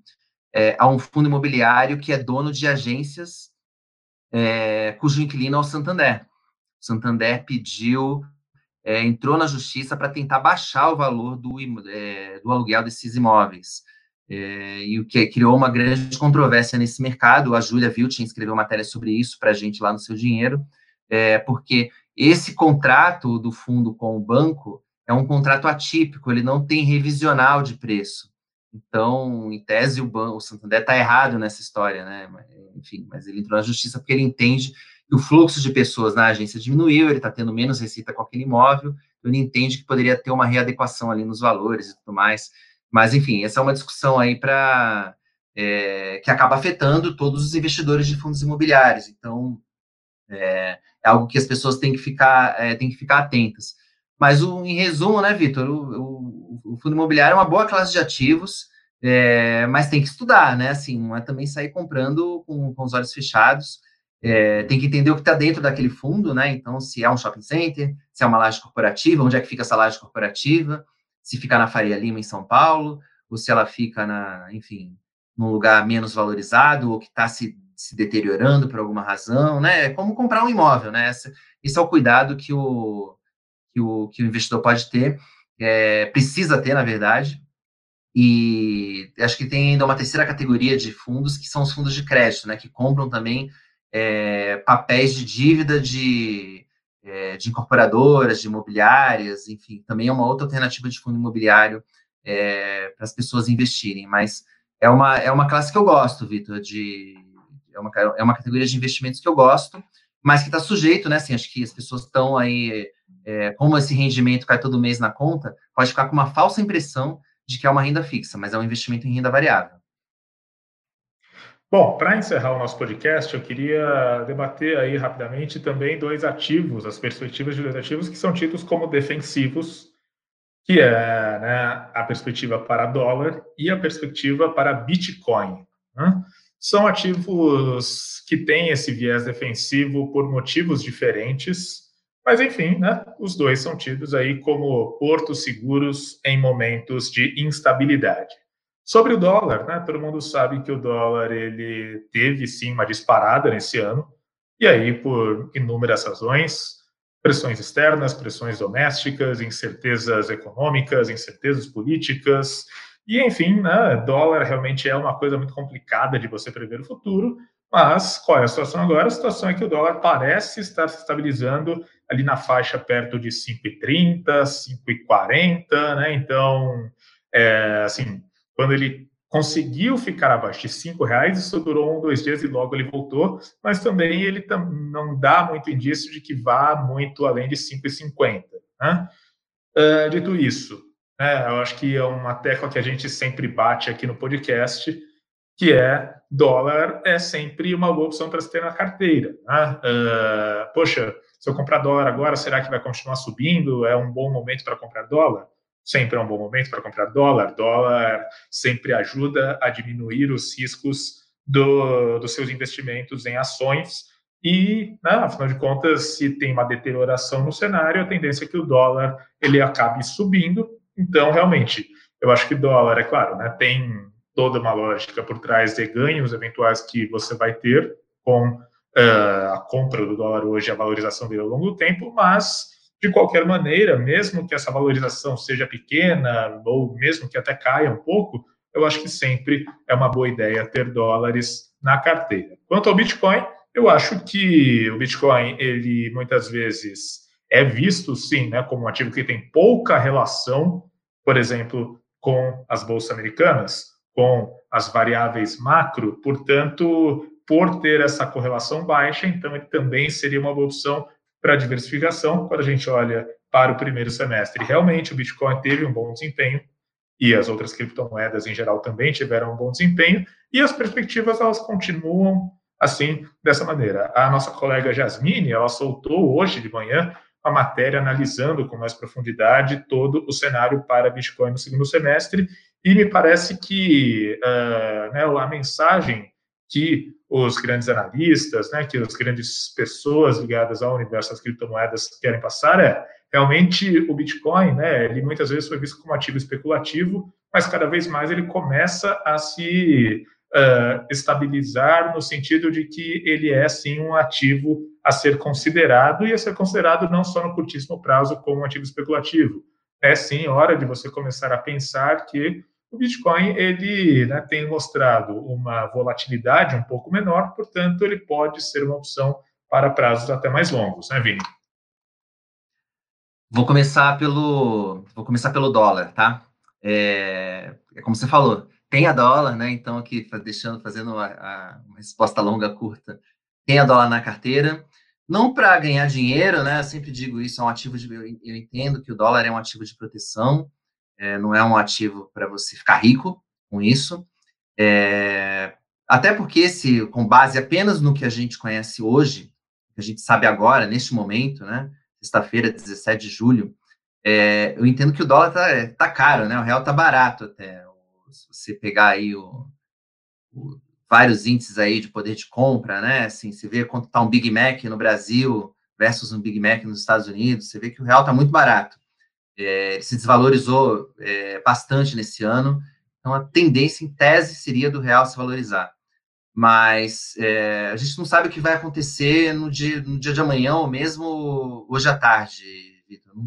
[SPEAKER 2] é, a um fundo imobiliário que é dono de agências é, cujo inquilino é o Santander. O Santander pediu, é, entrou na justiça para tentar baixar o valor do, é, do aluguel desses imóveis. É, e o que criou uma grande controvérsia nesse mercado. A Júlia Viltin escreveu matéria sobre isso para a gente lá no Seu Dinheiro, é, porque esse contrato do fundo com o banco é um contrato atípico, ele não tem revisional de preço. Então, em tese, o, banco, o Santander está errado nessa história, né? Enfim, mas ele entrou na justiça porque ele entende que o fluxo de pessoas na agência diminuiu, ele está tendo menos receita com aquele imóvel, então ele entende que poderia ter uma readequação ali nos valores e tudo mais. Mas, enfim, essa é uma discussão aí para é, que acaba afetando todos os investidores de fundos imobiliários. Então, é, é algo que as pessoas têm que ficar, é, têm que ficar atentas. Mas, o, em resumo, né, Vitor, o, o, o, fundo imobiliário é uma boa classe de ativos, mas tem que estudar, né? Assim, não é também sair comprando com, com os olhos fechados. Tem que entender o que está dentro daquele fundo, né? Então, se é um shopping center, se é uma laje corporativa, onde é que fica essa laje corporativa, se fica na Faria Lima, em São Paulo, ou se ela fica, na, enfim, num lugar menos valorizado, ou que está se, se deteriorando por alguma razão, né? É como comprar um imóvel, né? Esse, esse é o cuidado que o, que o, que o investidor pode ter, é, precisa ter, na verdade. E acho que tem ainda uma terceira categoria de fundos, que são os fundos de crédito, né, que compram também é, papéis de dívida de, é, de incorporadoras, de imobiliárias, enfim, também é uma outra alternativa de fundo imobiliário é, para as pessoas investirem. Mas é uma, é uma classe que eu gosto, Vitor, de é uma, é uma categoria de investimentos que eu gosto, mas que está sujeito, né? Assim, acho que as pessoas estão aí é, como esse rendimento cai todo mês na conta, pode ficar com uma falsa impressão de que é uma renda fixa, mas é um investimento em renda variável.
[SPEAKER 1] Bom, para encerrar o nosso podcast, eu queria debater aí rapidamente também dois ativos, as perspectivas de dois ativos que são tidos como defensivos, que é né, a perspectiva para dólar e a perspectiva para Bitcoin. Né? São ativos que têm esse viés defensivo por motivos diferentes, mas enfim, né, os dois são tidos aí como portos seguros em momentos de instabilidade. Sobre o dólar, né, todo mundo sabe que o dólar ele teve sim uma disparada nesse ano, e aí por inúmeras razões, pressões externas, pressões domésticas, incertezas econômicas, incertezas políticas, e enfim, né, dólar realmente é uma coisa muito complicada de você prever o futuro, mas qual é a situação agora? A situação é que o dólar parece estar se estabilizando ali na faixa perto de 5,30, 5,40, né? Então, é, assim, quando ele conseguiu ficar abaixo de cinco reais, isso durou um, dois dias e logo ele voltou, mas também ele tam, não dá muito indício de que vá muito além de 5,50. Né? Uh, dito isso, né, eu acho que é uma tecla que a gente sempre bate aqui no podcast, que é dólar é sempre uma boa opção para se ter na carteira. Né? Uh, poxa, se eu comprar dólar agora, será que vai continuar subindo? É um bom momento para comprar dólar? Sempre é um bom momento para comprar dólar. Dólar sempre ajuda a diminuir os riscos do, dos seus investimentos em ações. E, né, afinal de contas, se tem uma deterioração no cenário, a tendência é que o dólar ele acabe subindo. Então, realmente, eu acho que dólar, é claro, né, tem toda uma lógica por trás de ganhos eventuais que você vai ter com uh, a compra do dólar hoje, a valorização dele ao longo do tempo, mas de qualquer maneira, mesmo que essa valorização seja pequena, ou mesmo que até caia um pouco, eu acho que sempre é uma boa ideia ter dólares na carteira. Quanto ao Bitcoin, eu acho que o Bitcoin, ele muitas vezes é visto, sim, né, como um ativo que tem pouca relação, por exemplo, com as bolsas americanas, com as variáveis macro, portanto, por ter essa correlação baixa, então ele também seria uma boa opção para diversificação, quando a gente olha para o primeiro semestre, realmente o Bitcoin teve um bom desempenho e as outras criptomoedas em geral também tiveram um bom desempenho e as perspectivas elas continuam assim dessa maneira. A nossa colega Jasmine, ela soltou hoje de manhã uma matéria analisando com mais profundidade todo o cenário para Bitcoin no segundo semestre e me parece que uh, né, a mensagem que os grandes analistas, né, que as grandes pessoas ligadas ao universo das criptomoedas querem passar é realmente o Bitcoin, né, ele muitas vezes foi visto como ativo especulativo, mas cada vez mais ele começa a se uh, estabilizar no sentido de que ele é sim um ativo a ser considerado e a ser considerado não só no curtíssimo prazo como um ativo especulativo. É sim hora de você começar a pensar que o Bitcoin ele né, tem mostrado uma volatilidade um pouco menor, portanto, ele pode ser uma opção para prazos até mais longos, né, Vini?
[SPEAKER 2] Vou começar pelo, vou começar pelo dólar, tá? É, é como você falou, tem a dólar, né? Então aqui deixando, fazendo a, a, uma resposta longa curta, tem a dólar na carteira, não para ganhar dinheiro, né? Eu sempre digo isso, é um ativo de, eu entendo que o dólar é um ativo de proteção, é, não é um ativo para você ficar rico com isso. É, até porque, se, com base apenas no que a gente conhece hoje, que a gente sabe agora, neste momento, né? Sexta-feira, 17 de julho, é, eu entendo que o dólar tá, é, tá caro, né? O real tá barato até. Se você pegar aí o, o, vários índices aí de poder de compra, né? Assim, você vê quanto tá um Big Mac no Brasil versus um Big Mac nos Estados Unidos, você vê que o real tá muito barato é, se desvalorizou é, bastante nesse ano. Então, a tendência, em tese, seria do real se valorizar. Mas é, a gente não sabe o que vai acontecer no dia, no dia de amanhã ou mesmo hoje à tarde, Vitor. A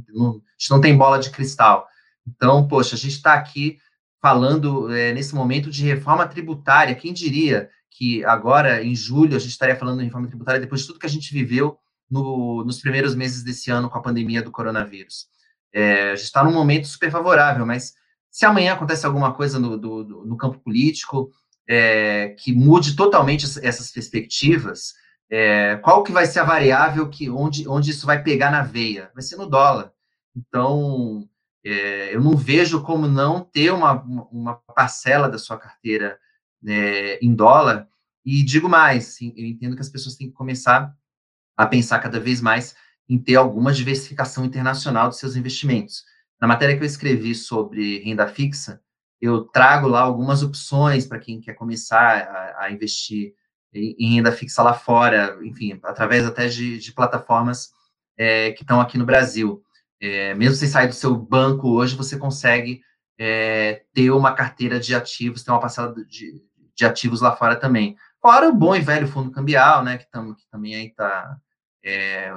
[SPEAKER 2] gente não tem bola de cristal. Então, poxa, a gente está aqui falando é, nesse momento de reforma tributária. Quem diria que agora, em julho, a gente estaria falando de reforma tributária depois de tudo que a gente viveu no, nos primeiros meses desse ano com a pandemia do coronavírus? É, a gente está num momento super favorável, mas se amanhã acontece alguma coisa no, do, no campo político é, que mude totalmente essas perspectivas, é, qual que vai ser a variável que onde, onde isso vai pegar na veia? Vai ser no dólar. Então, é, eu não vejo como não ter uma, uma parcela da sua carteira né, em dólar, E digo mais, eu entendo que as pessoas têm que começar a pensar cada vez mais em ter alguma diversificação internacional dos seus investimentos. Na matéria que eu escrevi sobre renda fixa, eu trago lá algumas opções para quem quer começar a, a investir em, em, renda fixa lá fora, enfim, através até de, de plataformas é, que estão aqui no Brasil. É, mesmo sem sair do seu banco hoje, você consegue é, ter uma carteira de ativos, ter uma parcela de, de ativos lá fora também. Fora o bom e velho fundo cambial, né, que, tam, que também aí está é,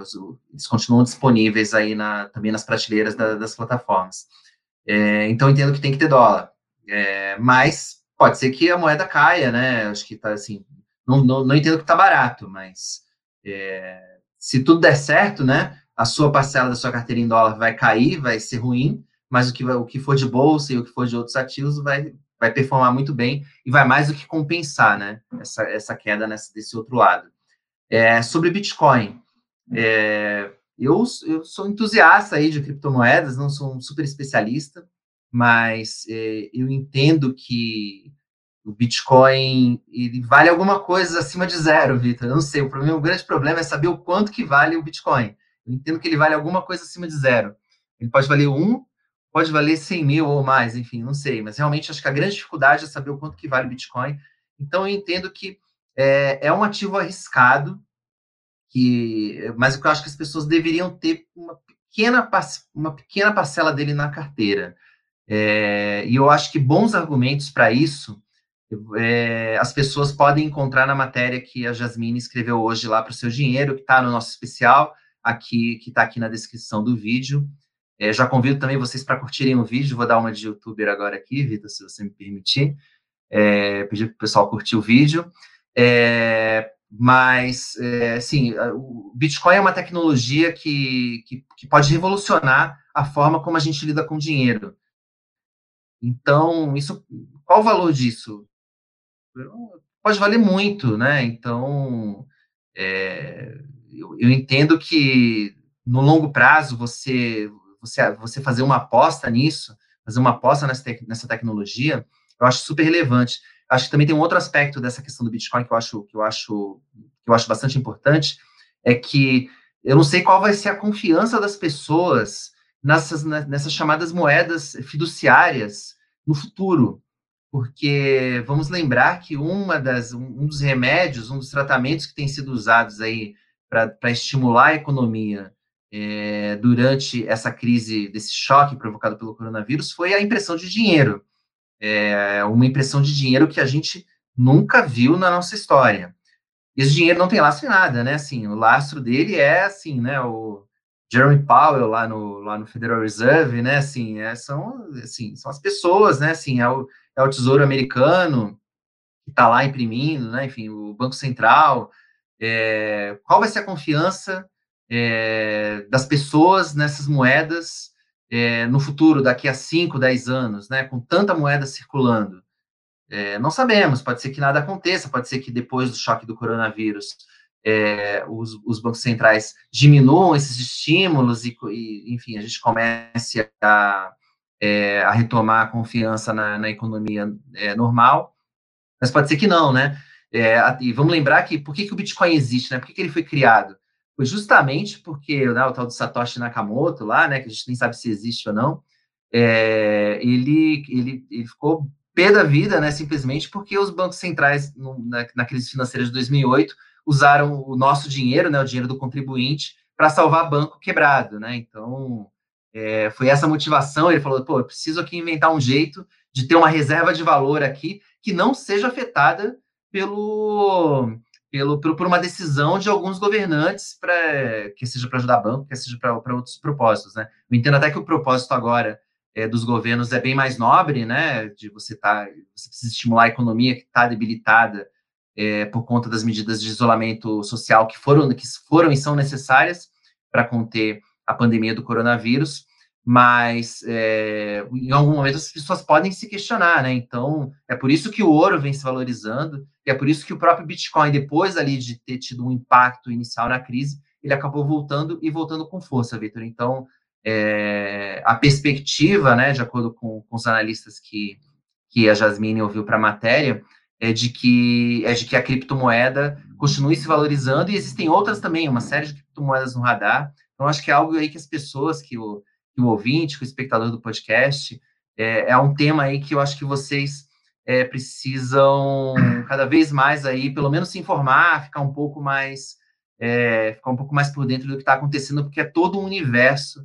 [SPEAKER 2] eles continuam disponíveis aí na, também nas prateleiras da, das plataformas. É, então, entendo que tem que ter dólar. É, mas pode ser que a moeda caia, né? Acho que tá assim. Não, não, não entendo que tá barato, mas é, se tudo der certo, né? A sua parcela da sua carteira em dólar vai cair, vai ser ruim, mas o que, o que for de bolsa e o que for de outros ativos vai, vai performar muito bem e vai mais do que compensar, né? Essa, essa queda nessa, desse outro lado. É, sobre Bitcoin, é, eu, eu sou entusiasta aí de criptomoedas, não sou um super especialista, mas é, eu entendo que o Bitcoin ele vale alguma coisa acima de zero, Vitor. Não sei, o, problema, o grande problema é saber o quanto que vale o Bitcoin. Eu entendo que ele vale alguma coisa acima de zero. Ele pode valer um, pode valer 100 mil ou mais, enfim, não sei. Mas realmente acho que a grande dificuldade é saber o quanto que vale o Bitcoin. Então eu entendo que é, é um ativo arriscado, que, mas eu acho que as pessoas deveriam ter uma pequena, uma pequena parcela dele na carteira. É, e eu acho que bons argumentos para isso é, as pessoas podem encontrar na matéria que a Jasmine escreveu hoje lá para o seu dinheiro, que está no nosso especial, aqui que está aqui na descrição do vídeo. É, já convido também vocês para curtirem o vídeo, vou dar uma de youtuber agora aqui, Vitor, se você me permitir. É, pedir para o pessoal curtir o vídeo. É, mas, é, sim, o Bitcoin é uma tecnologia que, que, que, pode revolucionar a forma como a gente lida com dinheiro. Então, isso, qual o valor disso? Pode valer muito, né? Então, é, eu, eu, entendo que no longo prazo você, você, você fazer uma aposta nisso, fazer uma aposta nessa, nessa tecnologia, eu acho super relevante. Acho que também tem um outro aspecto dessa questão do Bitcoin que eu acho que eu acho que eu acho bastante importante é que eu não sei qual vai ser a confiança das pessoas nessas, né, nessas chamadas moedas fiduciárias no futuro, porque vamos lembrar que uma das, um dos remédios, um dos tratamentos que tem sido usados aí para estimular a economia é, durante essa crise, desse choque provocado pelo coronavírus, foi a impressão de dinheiro é uma impressão de dinheiro que a gente nunca viu na nossa história. Esse dinheiro não tem lastro em nada, né? Assim, o lastro dele é assim, né? O Jeremy Powell lá no, lá no Federal Reserve, né? Assim, é, são, assim, são as pessoas, né? Assim, é o, é o Tesouro Americano que está lá imprimindo, né? Enfim, o Banco Central. É, qual vai ser a confiança é, das pessoas nessas moedas é, no futuro, daqui a 5, 10 anos, né, com tanta moeda circulando? É, não sabemos, pode ser que nada aconteça, pode ser que depois do choque do coronavírus é, os, os, bancos centrais diminuam esses estímulos e, e enfim, a gente comece a, é, a retomar a confiança na, na economia é, normal, mas pode ser que não, né? É, e vamos lembrar que por que, que o Bitcoin existe, né? Por que, que ele foi criado? Foi justamente porque né, o tal do Satoshi Nakamoto lá, né, que a gente nem sabe se existe ou não, é, ele, ele, ele ficou pé da vida, né, simplesmente porque os bancos centrais, no, na, na crise financeira de 2008, usaram o nosso dinheiro, né, o dinheiro do contribuinte, para salvar banco quebrado, né, então é, foi essa motivação, ele falou, pô, eu preciso aqui inventar um jeito de ter uma reserva de valor aqui que não seja afetada pelo pelo, por, uma decisão de alguns governantes, para que seja para ajudar banco, que seja para outros propósitos. Né? Eu entendo até que o propósito agora é, dos governos é bem mais nobre, né? de você, tá, você precisa estimular a economia que está debilitada é, por conta das medidas de isolamento social que foram, que foram e são necessárias para conter a pandemia do coronavírus mas é, em algum momento as pessoas podem se questionar, né? Então, é por isso que o ouro vem se valorizando, e é por isso que o próprio Bitcoin, depois ali de ter tido um impacto inicial na crise, ele acabou voltando e voltando com força, Vitor. Então, é, a perspectiva, né, de acordo com, com, os analistas que, que a Jasmine ouviu para a matéria, é de que é de que a criptomoeda continue se valorizando e existem outras também, uma série de criptomoedas no radar. Então, acho que é algo aí que as pessoas, que o, o ouvinte, o espectador do podcast, é, é um tema aí que eu acho que vocês é, precisam cada vez mais aí, pelo menos se informar, ficar um pouco mais é, ficar um pouco mais por dentro do que está acontecendo, porque é todo um universo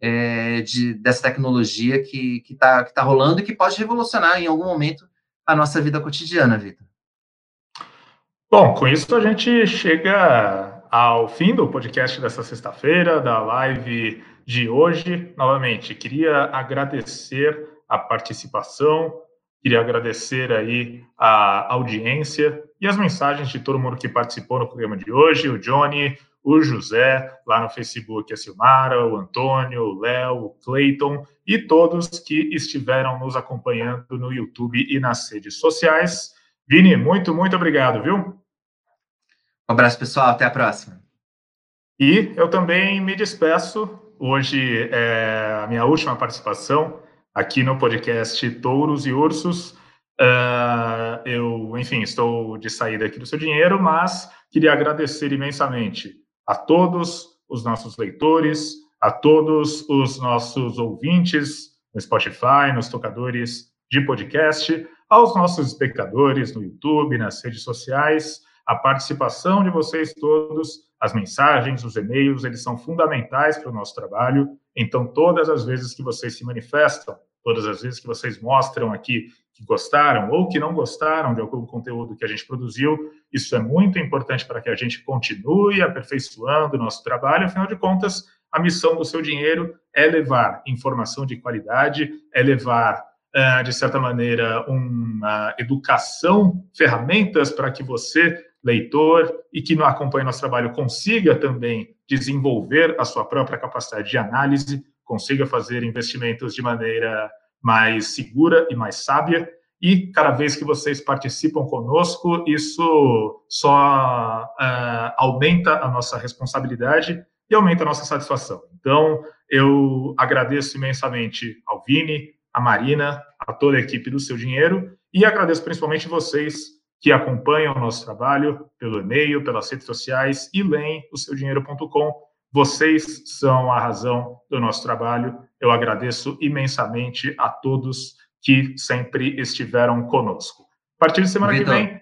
[SPEAKER 2] é, de, dessa tecnologia que está que tá rolando e que pode revolucionar em algum momento a nossa vida cotidiana, Vitor.
[SPEAKER 1] Bom, com isso a gente chega ao fim do podcast dessa sexta-feira, da live de hoje. Novamente, queria agradecer a participação, queria agradecer aí a audiência e as mensagens de todo mundo que participou no programa de hoje, o Johnny, o José, lá no Facebook, a Silmara, o Antônio, o Léo, o Clayton e todos que estiveram nos acompanhando no YouTube e nas redes sociais. Vini, muito, muito obrigado, viu? Um
[SPEAKER 2] abraço, pessoal. Até a próxima.
[SPEAKER 1] E eu também me despeço. Hoje é a minha última participação aqui no podcast Touros e Ursos. Uh, eu, enfim, estou de saída aqui do seu dinheiro, mas queria agradecer imensamente a todos os nossos leitores, a todos os nossos ouvintes no Spotify, nos tocadores de podcast, aos nossos espectadores no YouTube, nas redes sociais, a participação de vocês todos, as mensagens, os e-mails, eles são fundamentais para o nosso trabalho. Então, todas as vezes que vocês se manifestam, todas as vezes que vocês mostram aqui que gostaram ou que não gostaram de algum conteúdo que a gente produziu. Isso é muito importante para que a gente continue aperfeiçoando o nosso trabalho. Afinal de contas, a missão do seu dinheiro é levar informação de qualidade, é levar, ah, de certa maneira, uma educação, ferramentas para que você, leitor, e que não acompanha nosso trabalho, consiga também desenvolver a sua própria capacidade de análise, consiga fazer investimentos de maneira mais segura e mais sábia. E cada vez que vocês participam conosco, isso só uh, aumenta a nossa responsabilidade e aumenta a nossa satisfação. Então, eu agradeço imensamente ao Vini, a Marina, a toda a equipe do Seu Dinheiro e agradeço principalmente vocês que acompanham o nosso trabalho pelo e-mail, pelas redes sociais e leem o seudinheiro.com. Vocês são a razão do nosso trabalho eu agradeço imensamente a todos que sempre estiveram conosco. A partir de semana Vitor, que vem,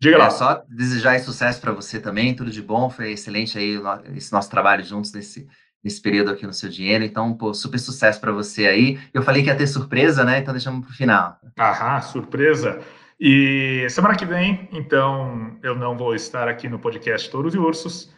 [SPEAKER 2] diga lá. É, só desejar sucesso para você também, tudo de bom, foi excelente aí esse nosso trabalho juntos nesse, nesse período aqui no seu dinheiro, então, pô, super sucesso para você aí. Eu falei que ia ter surpresa, né? Então deixamos para o final.
[SPEAKER 1] Aham, surpresa. E semana que vem, então, eu não vou estar aqui no podcast Touros e Ursos,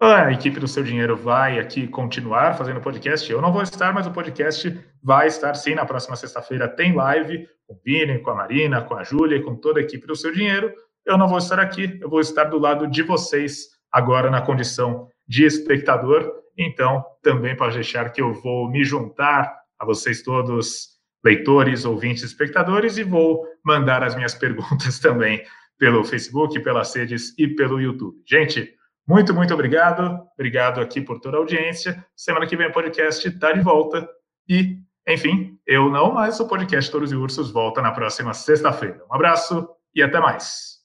[SPEAKER 1] a equipe do Seu Dinheiro vai aqui continuar fazendo podcast. Eu não vou estar, mas o podcast vai estar sim. Na próxima sexta-feira tem live com o Vini, com a Marina, com a Júlia e com toda a equipe do Seu Dinheiro. Eu não vou estar aqui, eu vou estar do lado de vocês agora na condição de espectador. Então, também pode deixar que eu vou me juntar a vocês todos, leitores, ouvintes, espectadores, e vou mandar as minhas perguntas também pelo Facebook, pelas redes e pelo YouTube. Gente, muito, muito obrigado. Obrigado aqui por toda a audiência. Semana que vem o podcast está de volta. E, enfim, eu não, mas o podcast Touros e Ursos volta na próxima sexta-feira. Um abraço e até mais.